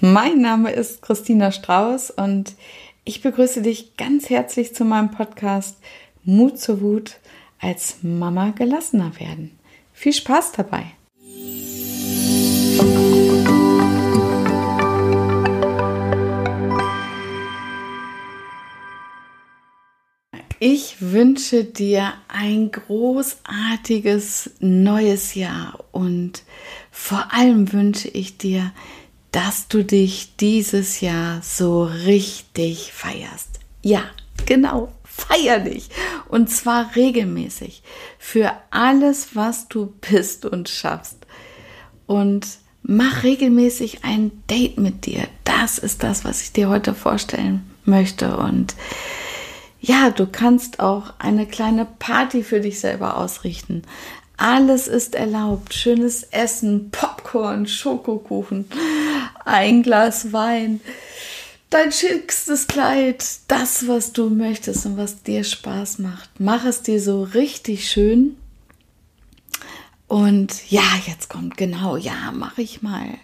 Mein Name ist Christina Strauß und ich begrüße dich ganz herzlich zu meinem Podcast Mut zur Wut als Mama gelassener werden. Viel Spaß dabei! Ich wünsche dir ein großartiges neues Jahr und vor allem wünsche ich dir, dass du dich dieses Jahr so richtig feierst. Ja, genau, feier dich. Und zwar regelmäßig für alles, was du bist und schaffst. Und mach regelmäßig ein Date mit dir. Das ist das, was ich dir heute vorstellen möchte. Und ja, du kannst auch eine kleine Party für dich selber ausrichten. Alles ist erlaubt. Schönes Essen, Popcorn, Schokokuchen, ein Glas Wein, dein schickstes Kleid, das, was du möchtest und was dir Spaß macht. Mach es dir so richtig schön. Und ja, jetzt kommt genau, ja, mach ich mal.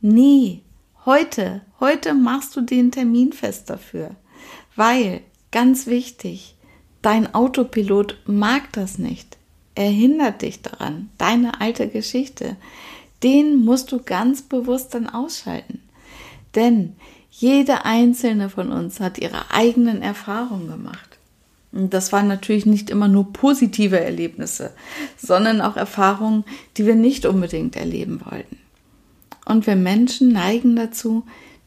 Nie. Heute, heute machst du den Termin fest dafür. Weil, ganz wichtig, dein Autopilot mag das nicht. Er hindert dich daran, deine alte Geschichte. Den musst du ganz bewusst dann ausschalten. Denn jede einzelne von uns hat ihre eigenen Erfahrungen gemacht. Und das waren natürlich nicht immer nur positive Erlebnisse, sondern auch Erfahrungen, die wir nicht unbedingt erleben wollten. Und wir Menschen neigen dazu,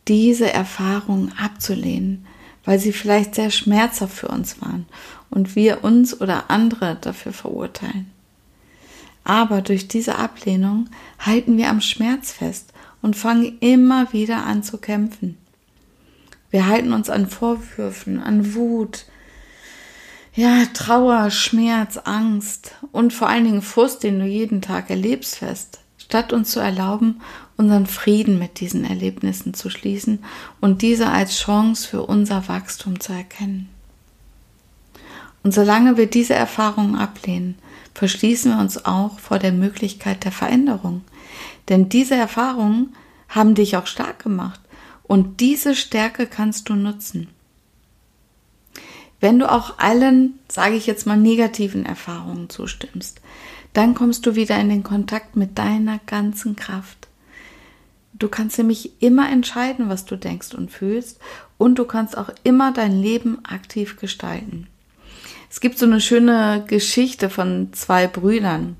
diese Erfahrungen abzulehnen, weil sie vielleicht sehr schmerzhaft für uns waren und wir uns oder andere dafür verurteilen. Aber durch diese Ablehnung halten wir am Schmerz fest und fangen immer wieder an zu kämpfen. Wir halten uns an Vorwürfen, an Wut, ja, Trauer, Schmerz, Angst und vor allen Dingen Frust, den du jeden Tag erlebst, fest, statt uns zu erlauben, unseren Frieden mit diesen Erlebnissen zu schließen und diese als Chance für unser Wachstum zu erkennen. Und solange wir diese Erfahrungen ablehnen, verschließen wir uns auch vor der Möglichkeit der Veränderung. Denn diese Erfahrungen haben dich auch stark gemacht und diese Stärke kannst du nutzen. Wenn du auch allen, sage ich jetzt mal, negativen Erfahrungen zustimmst, dann kommst du wieder in den Kontakt mit deiner ganzen Kraft. Du kannst nämlich immer entscheiden, was du denkst und fühlst und du kannst auch immer dein Leben aktiv gestalten. Es gibt so eine schöne Geschichte von zwei Brüdern.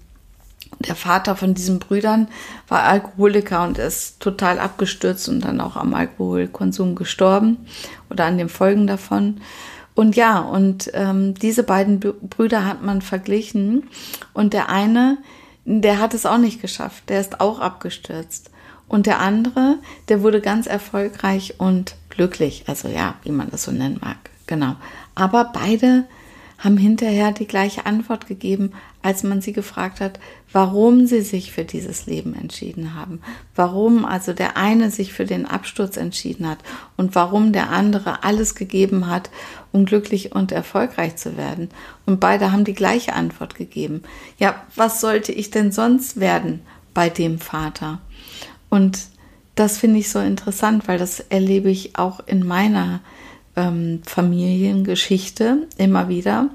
Der Vater von diesen Brüdern war Alkoholiker und ist total abgestürzt und dann auch am Alkoholkonsum gestorben oder an den Folgen davon. Und ja, und ähm, diese beiden Brüder hat man verglichen und der eine, der hat es auch nicht geschafft, der ist auch abgestürzt. Und der andere, der wurde ganz erfolgreich und glücklich, also ja, wie man das so nennen mag, genau. Aber beide haben hinterher die gleiche Antwort gegeben, als man sie gefragt hat, warum sie sich für dieses Leben entschieden haben. Warum also der eine sich für den Absturz entschieden hat und warum der andere alles gegeben hat, um glücklich und erfolgreich zu werden. Und beide haben die gleiche Antwort gegeben. Ja, was sollte ich denn sonst werden bei dem Vater? Und das finde ich so interessant, weil das erlebe ich auch in meiner ähm, Familiengeschichte immer wieder.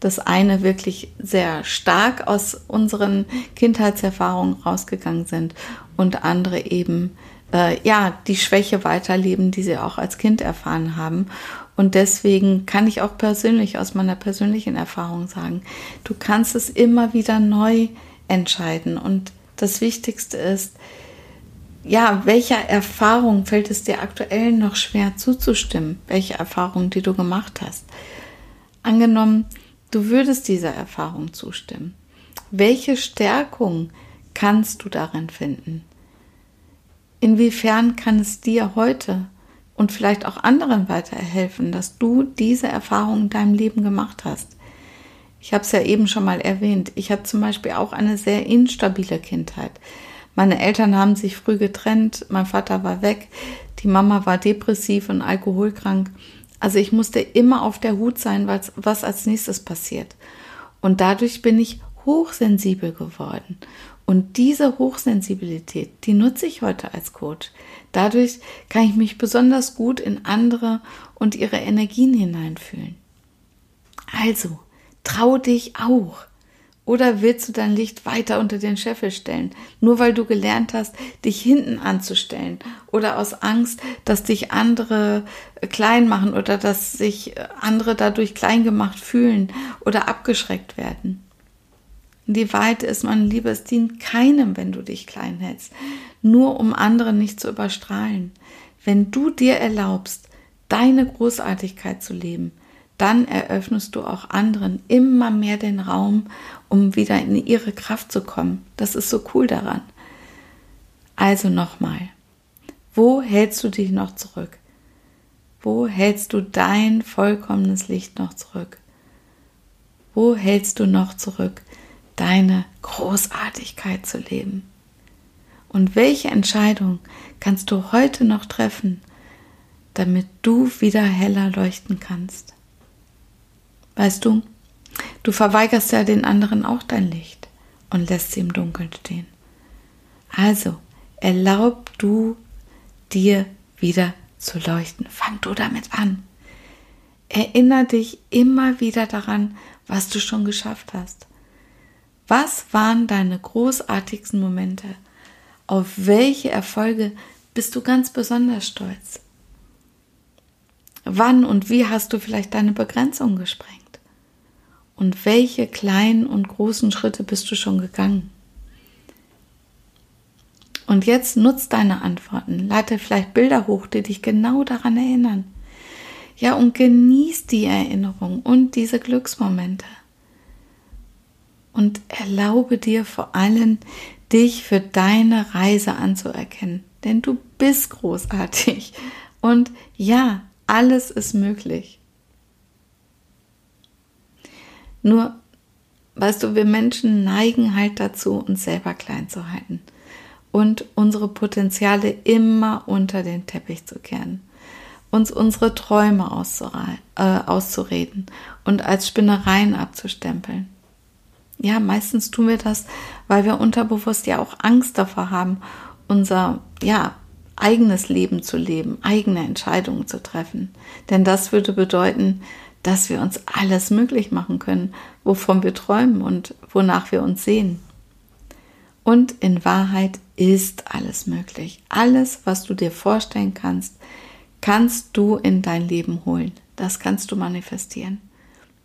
Das eine wirklich sehr stark aus unseren Kindheitserfahrungen rausgegangen sind und andere eben äh, ja die Schwäche weiterleben, die sie auch als Kind erfahren haben. Und deswegen kann ich auch persönlich aus meiner persönlichen Erfahrung sagen, du kannst es immer wieder neu entscheiden. Und das Wichtigste ist, ja, welcher Erfahrung fällt es dir aktuell noch schwer zuzustimmen? Welche Erfahrung, die du gemacht hast? Angenommen, du würdest dieser Erfahrung zustimmen. Welche Stärkung kannst du darin finden? Inwiefern kann es dir heute und vielleicht auch anderen weiterhelfen, dass du diese Erfahrung in deinem Leben gemacht hast? Ich habe es ja eben schon mal erwähnt. Ich habe zum Beispiel auch eine sehr instabile Kindheit. Meine Eltern haben sich früh getrennt, mein Vater war weg, die Mama war depressiv und alkoholkrank. Also ich musste immer auf der Hut sein, was, was als nächstes passiert. Und dadurch bin ich hochsensibel geworden. Und diese Hochsensibilität, die nutze ich heute als Coach. Dadurch kann ich mich besonders gut in andere und ihre Energien hineinfühlen. Also, trau dich auch. Oder willst du dein Licht weiter unter den Scheffel stellen, nur weil du gelernt hast, dich hinten anzustellen oder aus Angst, dass dich andere klein machen oder dass sich andere dadurch klein gemacht fühlen oder abgeschreckt werden? Die Wahrheit ist, mein Lieber, es dient keinem, wenn du dich klein hältst, nur um andere nicht zu überstrahlen. Wenn du dir erlaubst, deine Großartigkeit zu leben, dann eröffnest du auch anderen immer mehr den Raum, um wieder in ihre Kraft zu kommen. Das ist so cool daran. Also nochmal, wo hältst du dich noch zurück? Wo hältst du dein vollkommenes Licht noch zurück? Wo hältst du noch zurück, deine Großartigkeit zu leben? Und welche Entscheidung kannst du heute noch treffen, damit du wieder heller leuchten kannst? Weißt du, du verweigerst ja den anderen auch dein Licht und lässt sie im Dunkeln stehen. Also, erlaub du dir wieder zu leuchten. Fang du damit an. Erinner dich immer wieder daran, was du schon geschafft hast. Was waren deine großartigsten Momente? Auf welche Erfolge bist du ganz besonders stolz? Wann und wie hast du vielleicht deine Begrenzung gesprengt? Und welche kleinen und großen Schritte bist du schon gegangen? Und jetzt nutzt deine Antworten, leite vielleicht Bilder hoch, die dich genau daran erinnern. Ja, und genieß die Erinnerung und diese Glücksmomente. Und erlaube dir vor allem, dich für deine Reise anzuerkennen. Denn du bist großartig. Und ja, alles ist möglich. Nur, weißt du, wir Menschen neigen halt dazu, uns selber klein zu halten und unsere Potenziale immer unter den Teppich zu kehren, uns unsere Träume äh, auszureden und als Spinnereien abzustempeln. Ja, meistens tun wir das, weil wir unterbewusst ja auch Angst davor haben, unser, ja, eigenes Leben zu leben, eigene Entscheidungen zu treffen. Denn das würde bedeuten, dass wir uns alles möglich machen können, wovon wir träumen und wonach wir uns sehen. Und in Wahrheit ist alles möglich. Alles, was du dir vorstellen kannst, kannst du in dein Leben holen. Das kannst du manifestieren.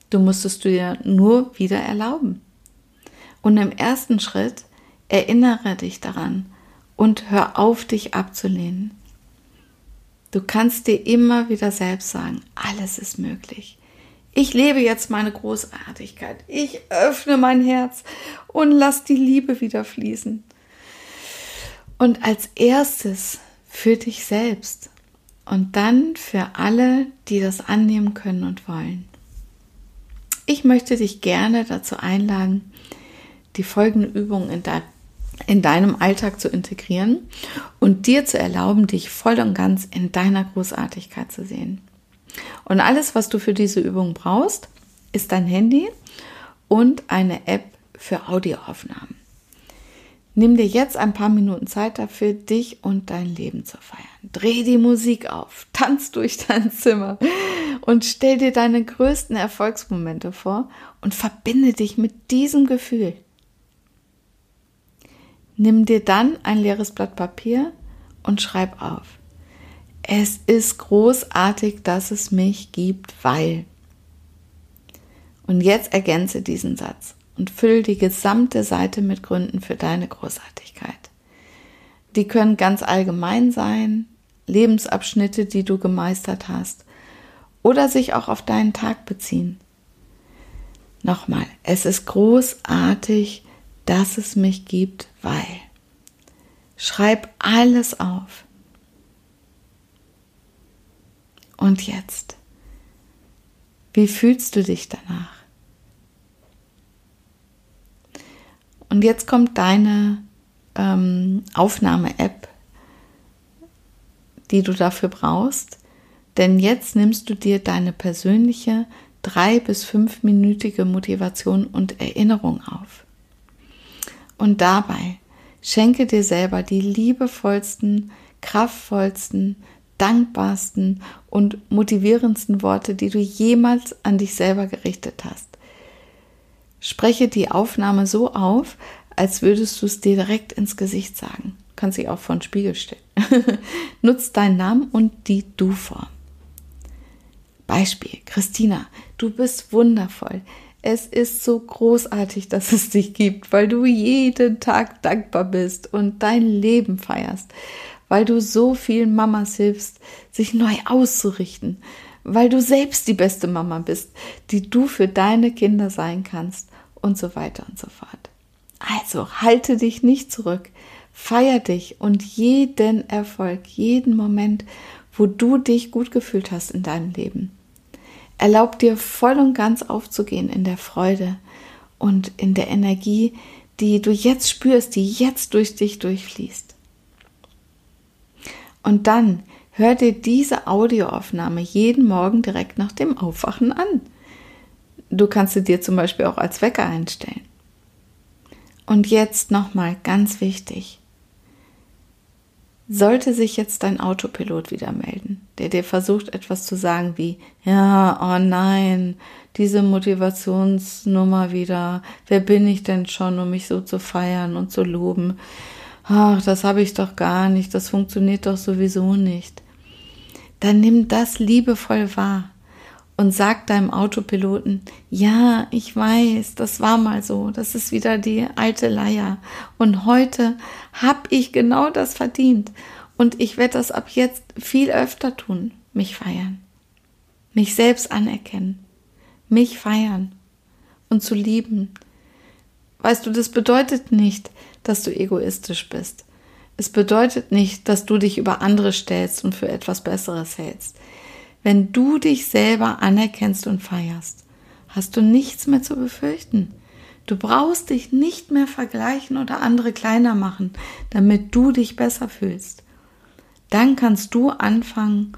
Du musst es dir nur wieder erlauben. Und im ersten Schritt erinnere dich daran und hör auf, dich abzulehnen. Du kannst dir immer wieder selbst sagen, alles ist möglich. Ich lebe jetzt meine Großartigkeit. Ich öffne mein Herz und lass die Liebe wieder fließen. Und als erstes für dich selbst und dann für alle, die das annehmen können und wollen. Ich möchte dich gerne dazu einladen, die folgende Übung in, de in deinem Alltag zu integrieren und dir zu erlauben, dich voll und ganz in deiner Großartigkeit zu sehen. Und alles, was du für diese Übung brauchst, ist dein Handy und eine App für Audioaufnahmen. Nimm dir jetzt ein paar Minuten Zeit dafür, dich und dein Leben zu feiern. Dreh die Musik auf, tanz durch dein Zimmer und stell dir deine größten Erfolgsmomente vor und verbinde dich mit diesem Gefühl. Nimm dir dann ein leeres Blatt Papier und schreib auf. Es ist großartig, dass es mich gibt, weil. Und jetzt ergänze diesen Satz und fülle die gesamte Seite mit Gründen für deine Großartigkeit. Die können ganz allgemein sein, Lebensabschnitte, die du gemeistert hast, oder sich auch auf deinen Tag beziehen. Nochmal, es ist großartig, dass es mich gibt, weil. Schreib alles auf. Und jetzt? Wie fühlst du dich danach? Und jetzt kommt deine ähm, Aufnahme-App, die du dafür brauchst. Denn jetzt nimmst du dir deine persönliche drei- bis fünfminütige Motivation und Erinnerung auf. Und dabei schenke dir selber die liebevollsten kraftvollsten, dankbarsten und motivierendsten Worte, die du jemals an dich selber gerichtet hast. Spreche die Aufnahme so auf, als würdest du es dir direkt ins Gesicht sagen. Kannst dich auch vor den Spiegel stellen. Nutz deinen Namen und die Du-Form. Beispiel, Christina, du bist wundervoll. Es ist so großartig, dass es dich gibt, weil du jeden Tag dankbar bist und dein Leben feierst, weil du so vielen Mamas hilfst, sich neu auszurichten, weil du selbst die beste Mama bist, die du für deine Kinder sein kannst und so weiter und so fort. Also halte dich nicht zurück, feier dich und jeden Erfolg, jeden Moment, wo du dich gut gefühlt hast in deinem Leben. Erlaub dir voll und ganz aufzugehen in der Freude und in der Energie, die du jetzt spürst, die jetzt durch dich durchfließt. Und dann hör dir diese Audioaufnahme jeden Morgen direkt nach dem Aufwachen an. Du kannst sie dir zum Beispiel auch als Wecker einstellen. Und jetzt nochmal ganz wichtig. Sollte sich jetzt dein Autopilot wieder melden, der dir versucht etwas zu sagen wie, ja, oh nein, diese Motivationsnummer wieder, wer bin ich denn schon, um mich so zu feiern und zu loben? Ach, das habe ich doch gar nicht, das funktioniert doch sowieso nicht. Dann nimm das liebevoll wahr und sag deinem Autopiloten, ja, ich weiß, das war mal so, das ist wieder die alte Leier. Und heute hab ich genau das verdient. Und ich werde das ab jetzt viel öfter tun, mich feiern, mich selbst anerkennen, mich feiern und zu lieben. Weißt du, das bedeutet nicht, dass du egoistisch bist. Es bedeutet nicht, dass du dich über andere stellst und für etwas Besseres hältst. Wenn du dich selber anerkennst und feierst, hast du nichts mehr zu befürchten. Du brauchst dich nicht mehr vergleichen oder andere kleiner machen, damit du dich besser fühlst. Dann kannst du anfangen,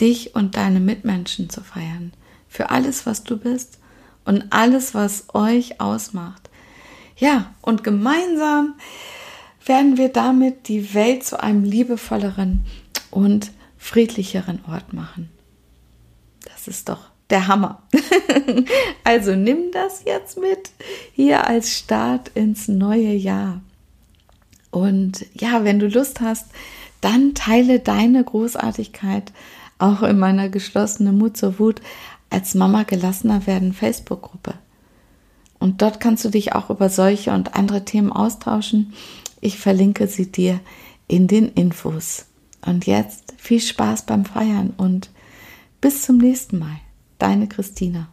dich und deine Mitmenschen zu feiern. Für alles, was du bist und alles, was euch ausmacht. Ja, und gemeinsam werden wir damit die Welt zu einem liebevolleren und friedlicheren Ort machen. Das ist doch der Hammer. also nimm das jetzt mit hier als Start ins neue Jahr. Und ja, wenn du Lust hast, dann teile deine Großartigkeit auch in meiner geschlossenen Mut zur Wut als Mama gelassener werden Facebook-Gruppe. Und dort kannst du dich auch über solche und andere Themen austauschen. Ich verlinke sie dir in den Infos. Und jetzt viel Spaß beim Feiern und bis zum nächsten Mal. Deine Christina.